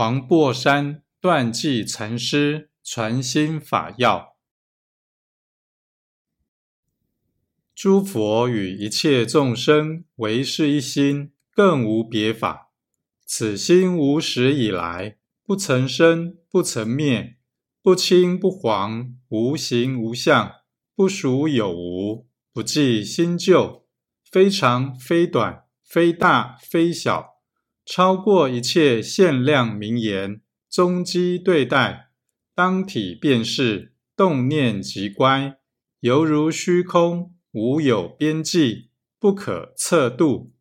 黄檗山断际禅师传心法要：诸佛与一切众生唯是一心，更无别法。此心无始以来，不曾生，不曾灭，不清不黄，无形无相，不属有无，不计新旧，非长非短，非大非小。超过一切限量名言，终极对待，当体便是，动念即乖，犹如虚空，无有边际，不可测度。